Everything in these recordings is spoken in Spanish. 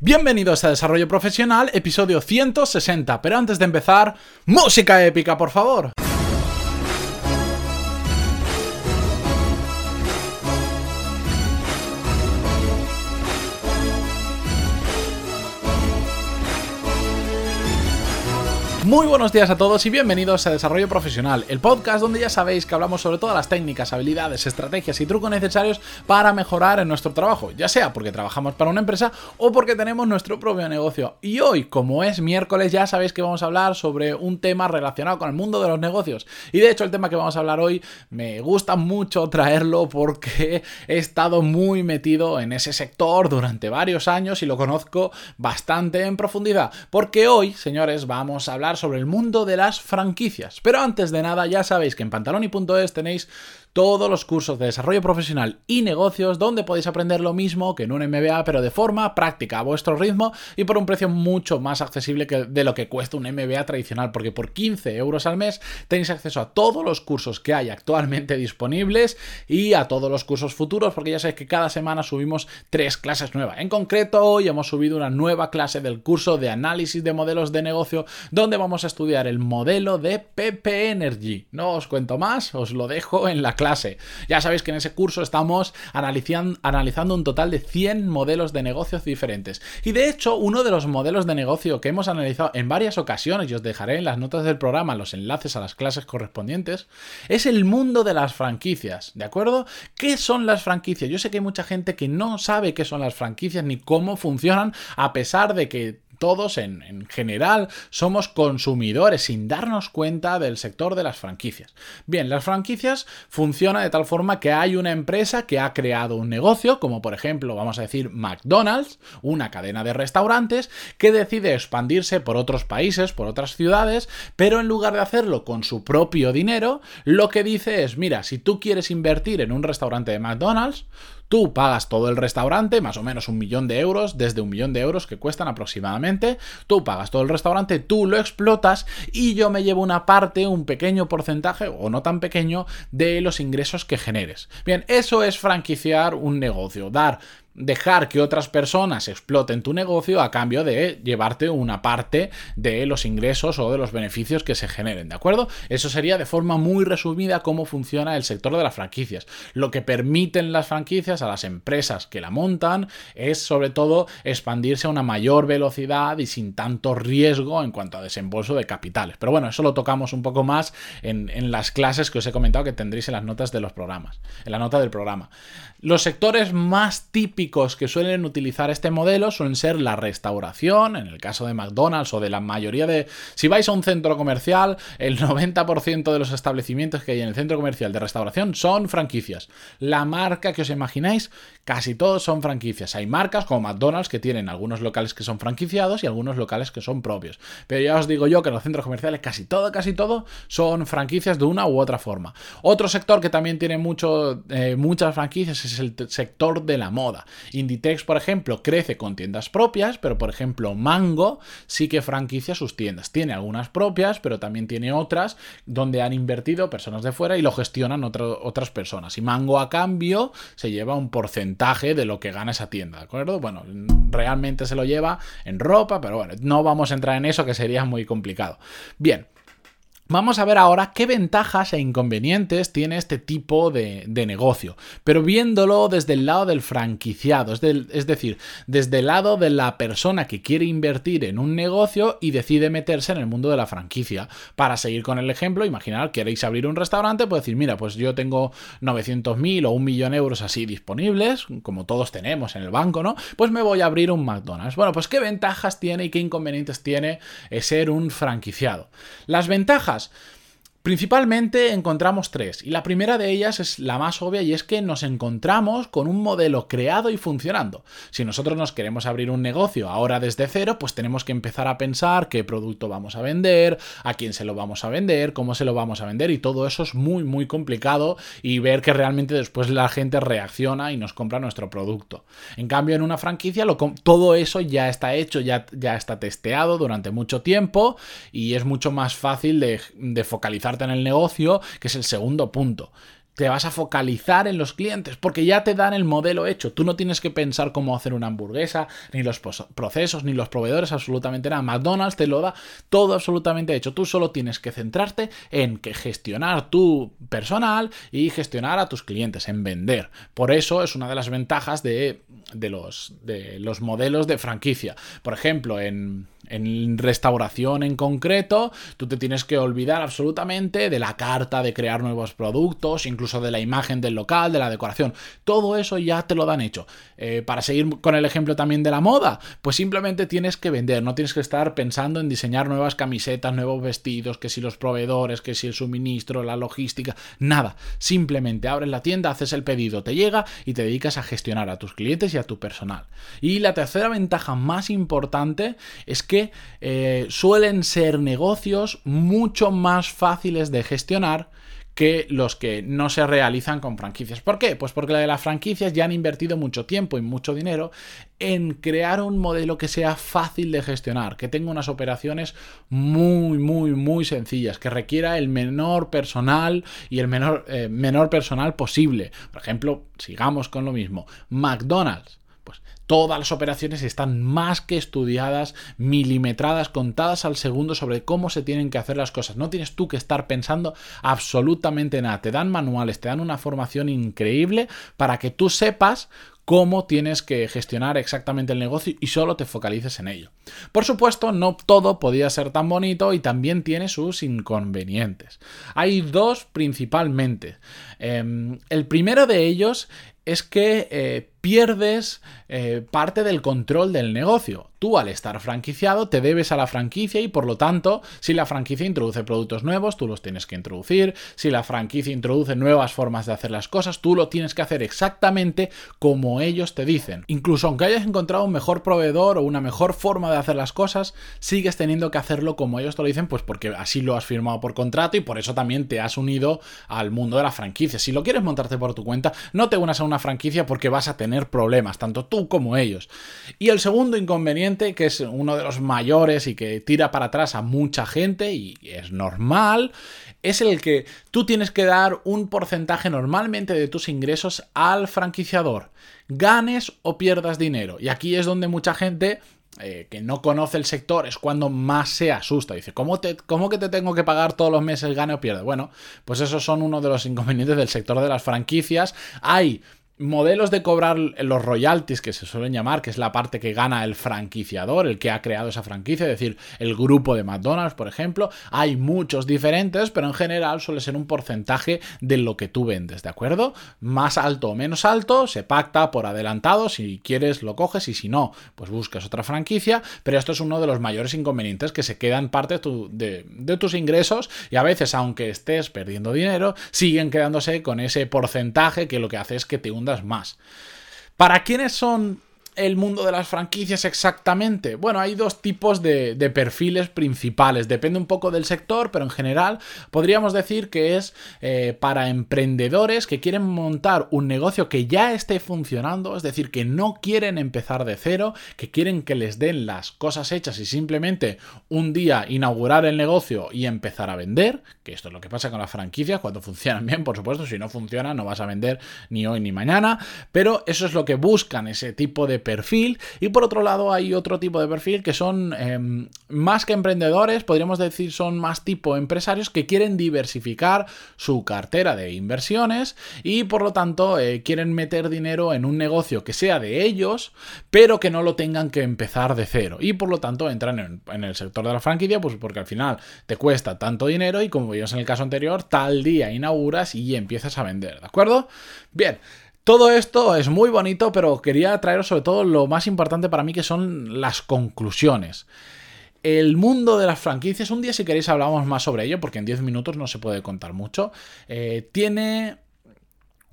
Bienvenidos a Desarrollo Profesional, episodio 160, pero antes de empezar, música épica, por favor. Muy buenos días a todos y bienvenidos a Desarrollo Profesional, el podcast donde ya sabéis que hablamos sobre todas las técnicas, habilidades, estrategias y trucos necesarios para mejorar en nuestro trabajo, ya sea porque trabajamos para una empresa o porque tenemos nuestro propio negocio. Y hoy, como es miércoles, ya sabéis que vamos a hablar sobre un tema relacionado con el mundo de los negocios. Y de hecho, el tema que vamos a hablar hoy me gusta mucho traerlo porque he estado muy metido en ese sector durante varios años y lo conozco bastante en profundidad. Porque hoy, señores, vamos a hablar sobre el mundo de las franquicias. Pero antes de nada, ya sabéis que en pantaloni.es tenéis todos los cursos de desarrollo profesional y negocios donde podéis aprender lo mismo que en un MBA pero de forma práctica a vuestro ritmo y por un precio mucho más accesible que de lo que cuesta un MBA tradicional porque por 15 euros al mes tenéis acceso a todos los cursos que hay actualmente disponibles y a todos los cursos futuros porque ya sabéis que cada semana subimos tres clases nuevas. En concreto hoy hemos subido una nueva clase del curso de análisis de modelos de negocio donde vamos a estudiar el modelo de PP Energy. No os cuento más, os lo dejo en la clase ya sabéis que en ese curso estamos analizando un total de 100 modelos de negocios diferentes. Y de hecho, uno de los modelos de negocio que hemos analizado en varias ocasiones, y os dejaré en las notas del programa los enlaces a las clases correspondientes, es el mundo de las franquicias, ¿de acuerdo? ¿Qué son las franquicias? Yo sé que hay mucha gente que no sabe qué son las franquicias ni cómo funcionan, a pesar de que todos en, general somos consumidores sin darnos cuenta del sector de las franquicias. Bien, las franquicias funcionan de tal forma que hay una empresa que ha creado un negocio, como por ejemplo, vamos a decir, McDonald's, una cadena de restaurantes, que decide expandirse por otros países, por otras ciudades, pero en lugar de hacerlo con su propio dinero, lo que dice es, mira, si tú quieres invertir en un restaurante de McDonald's, Tú pagas todo el restaurante, más o menos un millón de euros, desde un millón de euros que cuestan aproximadamente. Tú pagas todo el restaurante, tú lo explotas y yo me llevo una parte, un pequeño porcentaje, o no tan pequeño, de los ingresos que generes. Bien, eso es franquiciar un negocio, dar dejar que otras personas exploten tu negocio a cambio de llevarte una parte de los ingresos o de los beneficios que se generen, ¿de acuerdo? Eso sería de forma muy resumida cómo funciona el sector de las franquicias. Lo que permiten las franquicias a las empresas que la montan es sobre todo expandirse a una mayor velocidad y sin tanto riesgo en cuanto a desembolso de capitales. Pero bueno, eso lo tocamos un poco más en, en las clases que os he comentado que tendréis en las notas de los programas, en la nota del programa. Los sectores más típicos que suelen utilizar este modelo suelen ser la restauración, en el caso de McDonald's o de la mayoría de... Si vais a un centro comercial, el 90% de los establecimientos que hay en el centro comercial de restauración son franquicias. La marca que os imagináis, casi todos son franquicias. Hay marcas como McDonald's que tienen algunos locales que son franquiciados y algunos locales que son propios. Pero ya os digo yo que los centros comerciales casi todo, casi todo son franquicias de una u otra forma. Otro sector que también tiene mucho, eh, muchas franquicias es el sector de la moda. Inditex, por ejemplo, crece con tiendas propias, pero por ejemplo Mango sí que franquicia sus tiendas. Tiene algunas propias, pero también tiene otras donde han invertido personas de fuera y lo gestionan otras personas. Y Mango a cambio se lleva un porcentaje de lo que gana esa tienda, ¿de acuerdo? Bueno, realmente se lo lleva en ropa, pero bueno, no vamos a entrar en eso que sería muy complicado. Bien, Vamos a ver ahora qué ventajas e inconvenientes tiene este tipo de, negocio, pero viéndolo desde el lado del franquiciado, es, decir, desde el lado de la persona que quiere invertir en un negocio y decide meterse en el mundo de la franquicia. Para seguir con el ejemplo, imaginar, queréis abrir un restaurante, pues decir, mira, pues yo tengo 900.000 o un millón de euros así disponibles, como todos tenemos en el banco, ¿no? Pues me voy a abrir un McDonald's. Bueno, pues qué ventajas tiene y qué inconvenientes tiene ser un franquiciado. Las ventajas más. Principalmente encontramos tres, y la primera de ellas es la más obvia y es que nos encontramos con un modelo creado y funcionando. Si nosotros nos queremos abrir un negocio ahora desde cero, pues tenemos que empezar a pensar qué producto vamos a vender, a quién se lo vamos a vender, cómo se lo vamos a vender y todo eso es muy muy complicado y ver que realmente después la gente reacciona y nos compra nuestro producto. En cambio en una franquicia todo eso ya está hecho, ya, ya está testeado durante mucho tiempo y es mucho más fácil de, de en el negocio, que es el segundo punto. te vas a focalizar en los clientes porque ya te dan el modelo hecho. Tú no tienes que pensar cómo hacer una hamburguesa, ni los procesos, ni los proveedores, absolutamente nada. McDonald's te lo da todo absolutamente hecho. Tú solo tienes que centrarte en que gestionar tu personal y gestionar a tus clientes, en vender. Por eso es una de las ventajas de, los, de los modelos de franquicia. Por ejemplo, en en restauración en concreto, tú te tienes que olvidar absolutamente de la carta, de crear nuevos productos, incluso de la imagen del local, de la decoración. Todo eso ya te lo dan hecho. Eh, para seguir con el ejemplo también de la moda, pues simplemente tienes que vender, no tienes que estar pensando en diseñar nuevas camisetas, nuevos vestidos, que si los proveedores, que si el suministro, la logística, nada. Simplemente abres la tienda, haces el pedido, te llega y te dedicas a gestionar a tus clientes y a tu personal. Y la tercera ventaja más importante es que eh, suelen ser negocios mucho más fáciles de gestionar que los que no se realizan con franquicias. ¿Por qué? Pues porque las franquicias ya han invertido mucho tiempo y mucho dinero en crear un modelo que sea fácil de gestionar, que tenga unas operaciones muy, muy, muy sencillas, que requiera el menor personal y el menor, eh, menor personal posible. Por ejemplo, sigamos con lo mismo. McDonald's Todas las operaciones están más que estudiadas, milimetradas, contadas al segundo sobre cómo se tienen que hacer las cosas. No tienes tú que estar pensando absolutamente nada. Te dan manuales, te dan una formación increíble para que tú sepas cómo tienes que gestionar exactamente el negocio y solo te focalices en ello. Por supuesto, no todo podía ser tan bonito y también tiene sus inconvenientes. Hay dos principalmente. Em, el primero de ellos es que eh, pierdes eh, parte del control del negocio. Tú al estar franquiciado te debes a la franquicia y por lo tanto si la franquicia introduce productos nuevos tú los tienes que introducir, si la franquicia introduce nuevas formas de hacer las cosas tú lo tienes que hacer exactamente como ellos te dicen. Incluso aunque hayas encontrado un mejor proveedor o una mejor forma de hacer las cosas, sigues teniendo que hacerlo como ellos te lo dicen pues porque así lo has firmado por contrato y por eso también te has unido al mundo de la franquicia. Si lo quieres montarte por tu cuenta, no te unas a una franquicia porque vas a tener problemas, tanto tú como ellos. Y el segundo inconveniente, que es uno de los mayores y que tira para atrás a mucha gente, y es normal, es el que tú tienes que dar un porcentaje normalmente de tus ingresos al franquiciador, ganes o pierdas dinero. Y aquí es donde mucha gente eh, que no conoce el sector es cuando más se asusta. Dice, ¿cómo, te, ¿cómo que te tengo que pagar todos los meses gane o pierde? Bueno, pues esos son uno de los inconvenientes del sector de las franquicias. Hay modelos de cobrar los royalties que se suelen llamar, que es la parte que gana el franquiciador, el que ha creado esa franquicia, es decir, el grupo de McDonald's, por ejemplo, hay muchos diferentes, pero en general suele ser un porcentaje de lo que tú vendes, ¿de acuerdo? Más alto o menos alto, se pacta por adelantado, si quieres lo coges y si no, pues buscas otra franquicia, pero esto es uno de los mayores inconvenientes que se quedan parte de, tus ingresos y a veces, aunque estés perdiendo dinero, siguen quedándose con ese porcentaje que lo que hace es que te más. ¿Para quiénes son el mundo de las franquicias exactamente? Bueno, hay dos tipos de, perfiles principales. Depende un poco del sector, pero en general podríamos decir que es eh, para emprendedores que quieren montar un negocio que ya esté funcionando, es decir, que no quieren empezar de cero, que quieren que les den las cosas hechas y simplemente un día inaugurar el negocio y empezar a vender, que esto es lo que pasa con las franquicias, cuando funcionan bien, por supuesto, si no funciona no vas a vender ni hoy ni mañana, pero eso es lo que buscan, ese tipo de perfil. Y por otro lado hay otro tipo de perfil que son em, más que emprendedores, podríamos decir son más tipo empresarios que quieren diversificar su cartera de inversiones y por lo tanto eh, quieren meter dinero en un negocio que sea de ellos, pero que no lo tengan que empezar de cero. Y por lo tanto entran en, en el sector de la franquicia, pues porque al final te cuesta tanto dinero y como vimos en el caso anterior, tal día inauguras y empiezas a vender, ¿de acuerdo? Bien. Todo esto es muy bonito, pero quería traeros sobre todo lo más importante para mí que son las conclusiones. El mundo de las franquicias, un día si queréis hablamos más sobre ello, porque en 10 minutos no se puede contar mucho, eh, tiene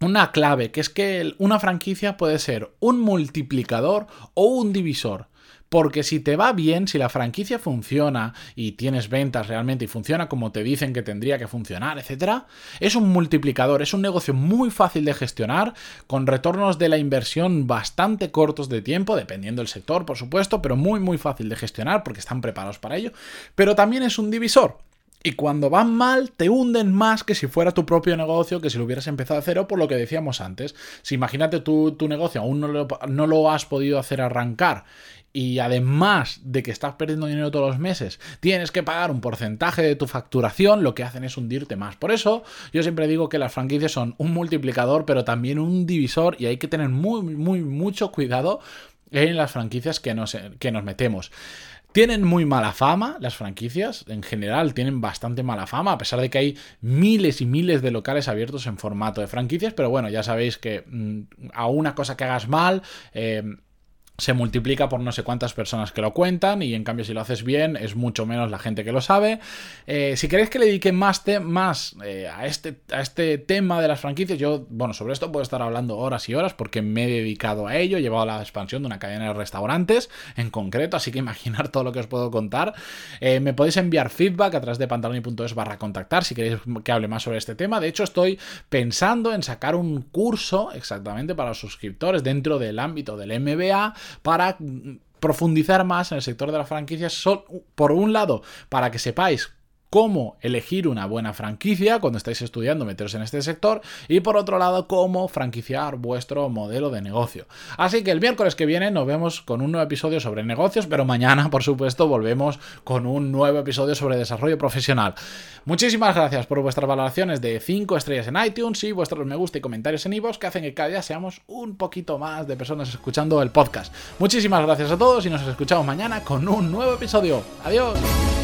una clave, que es que una franquicia puede ser un multiplicador o un divisor. Porque si te va bien, si la franquicia funciona y tienes ventas realmente y funciona como te dicen que tendría que funcionar, etc., es un multiplicador, es un negocio muy fácil de gestionar, con retornos de la inversión bastante cortos de tiempo, dependiendo del sector, por supuesto, pero muy, muy fácil de gestionar porque están preparados para ello. Pero también es un divisor. Y cuando van mal, te hunden más que si fuera tu propio negocio, que si lo hubieras empezado a cero, por lo que decíamos antes. Si imagínate tu, tu negocio, aún no lo, no lo has podido hacer arrancar y además de que estás perdiendo dinero todos los meses, tienes que pagar un porcentaje de tu facturación, lo que hacen es hundirte más. Por eso yo siempre digo que las franquicias son un multiplicador, pero también un divisor y hay que tener muy, muy, mucho cuidado en las franquicias que nos, que nos metemos. Tienen muy mala fama las franquicias, en general tienen bastante mala fama, a pesar de que hay miles y miles de locales abiertos en formato de franquicias, pero bueno, ya sabéis que mm, a una cosa que hagas mal, eh, se multiplica por no sé cuántas personas que lo cuentan y en cambio si lo haces bien es mucho menos la gente que lo sabe. Eh, si queréis que le dedique más, más eh, a, este, a este tema de las franquicias, yo, bueno, sobre esto puedo estar hablando horas y horas porque me he dedicado a ello, he llevado la expansión de una cadena de restaurantes en concreto, así que imaginar todo lo que os puedo contar. Eh, me podéis enviar feedback a través de pantaloni.es barra contactar si queréis que hable más sobre este tema. De hecho, estoy pensando en sacar un curso exactamente para los suscriptores dentro del ámbito del MBA para profundizar más en el sector de las franquicias, por un lado, para que sepáis cómo elegir una buena franquicia cuando estáis estudiando meteros en este sector y por otro lado cómo franquiciar vuestro modelo de negocio. Así que el miércoles que viene nos vemos con un nuevo episodio sobre negocios, pero mañana por supuesto volvemos con un nuevo episodio sobre desarrollo profesional. Muchísimas gracias por vuestras valoraciones de 5 estrellas en iTunes y vuestros me gusta y comentarios en iVoox que hacen que cada día seamos un poquito más de personas escuchando el podcast. Muchísimas gracias a todos y nos escuchamos mañana con un nuevo episodio. Adiós.